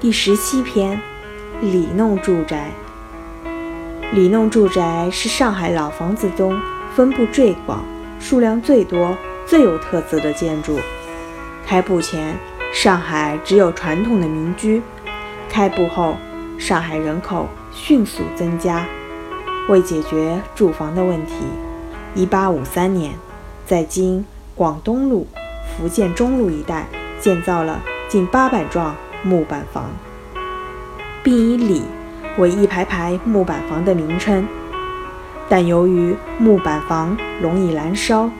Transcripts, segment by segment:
第十七篇：里弄住宅。里弄住宅是上海老房子中分布最广、数量最多、最有特色的建筑。开埠前，上海只有传统的民居；开埠后，上海人口迅速增加。为解决住房的问题，1853年，在今广东路、福建中路一带建造了近800幢木板房，并以“里”为一排排木板房的名称。但由于木板房容易燃烧，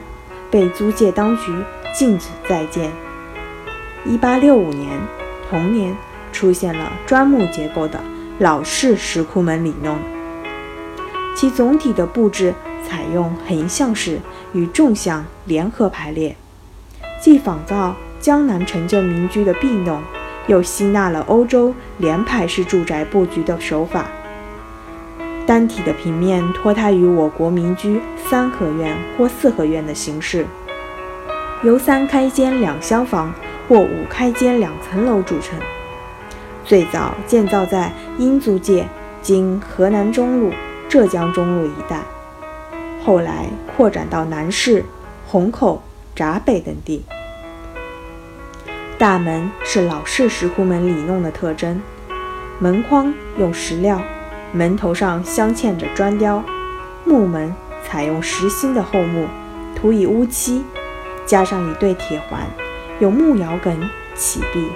被租界当局禁止再建。1865年，同年出现了砖木结构的老式石库门里弄。其总体的布置采用横向式与纵向联合排列，既仿造江南城镇民居的壁弄，又吸纳了欧洲联排式住宅布局的手法。单体的平面脱胎于我国民居三合院或四合院的形式，由三开间两厢房或五开间两层楼组成。最早建造在英租界（今河南中路）。浙江中路一带，后来扩展到南市、虹口、闸北等地。大门是老式石库门里弄的特征，门框用石料，门头上镶嵌着砖雕。木门采用实心的厚木，涂以乌漆，加上一对铁环，用木摇梗起闭。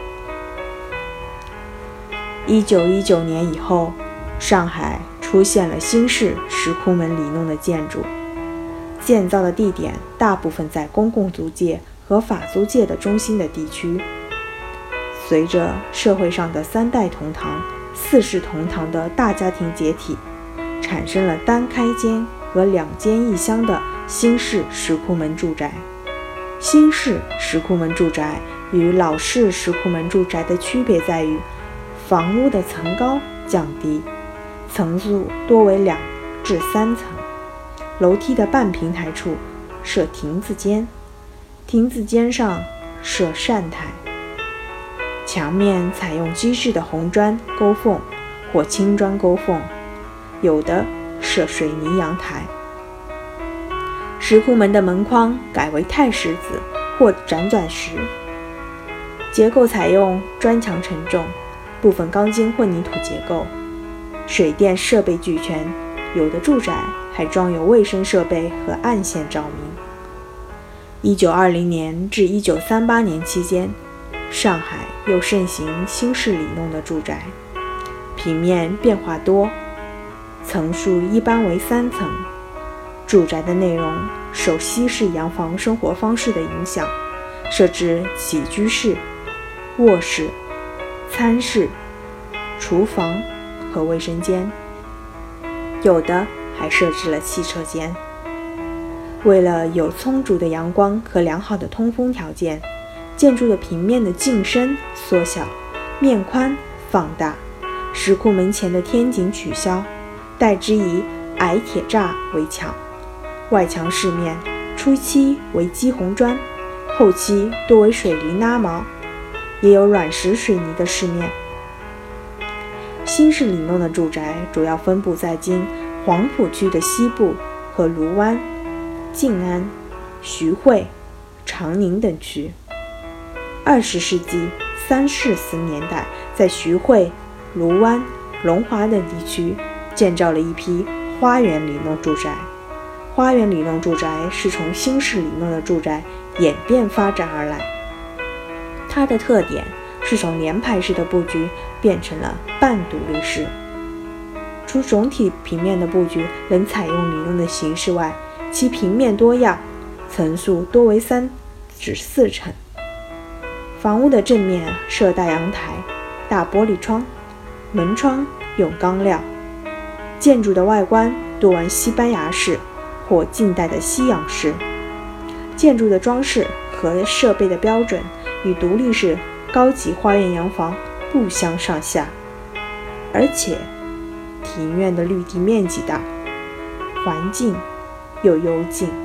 一九一九年以后，上海。出现了新式石库门里弄的建筑，建造的地点大部分在公共租界和法租界的中心的地区。随着社会上的三代同堂、四世同堂的大家庭解体，产生了单开间和两间一厢的新式石库门住宅。新式石库门住宅与老式石库门住宅的区别在于，房屋的层高降低。层数多为两至三层，楼梯的半平台处设亭子间，亭子间上设扇台，墙面采用机制的红砖勾缝或青砖勾缝，有的设水泥阳台。石库门的门框改为太石子或辗转石，结构采用砖墙承重，部分钢筋混凝土结构。水电设备俱全，有的住宅还装有卫生设备和暗线照明。1920年至1938年期间，上海又盛行新式里弄的住宅，平面变化多，层数一般为三层。住宅的内容受西式洋房生活方式的影响，设置起居室、卧室、餐室、厨房。和卫生间，有的还设置了汽车间。为了有充足的阳光和良好的通风条件，建筑的平面的进深缩小，面宽放大。石库门前的天井取消，代之以矮铁栅为墙。外墙饰面初期为基红砖，后期多为水泥拉毛，也有软石水泥的饰面。新式里弄的住宅主要分布在今黄浦区的西部和卢湾、静安、徐汇、长宁等区。二十世纪三四十年代，在徐汇、卢湾、龙华等地区建造了一批花园里弄住宅。花园里弄住宅是从新式里弄的住宅演变发展而来，它的特点。是从连排式的布局变成了半独立式。除总体平面的布局能采用里弄的形式外，其平面多样，层数多为三至四层。房屋的正面设大阳台、大玻璃窗，门窗用钢料。建筑的外观多为西班牙式或近代的西洋式。建筑的装饰和设备的标准与独立式。高级花园洋房不相上下，而且庭院的绿地面积大，环境有幽静。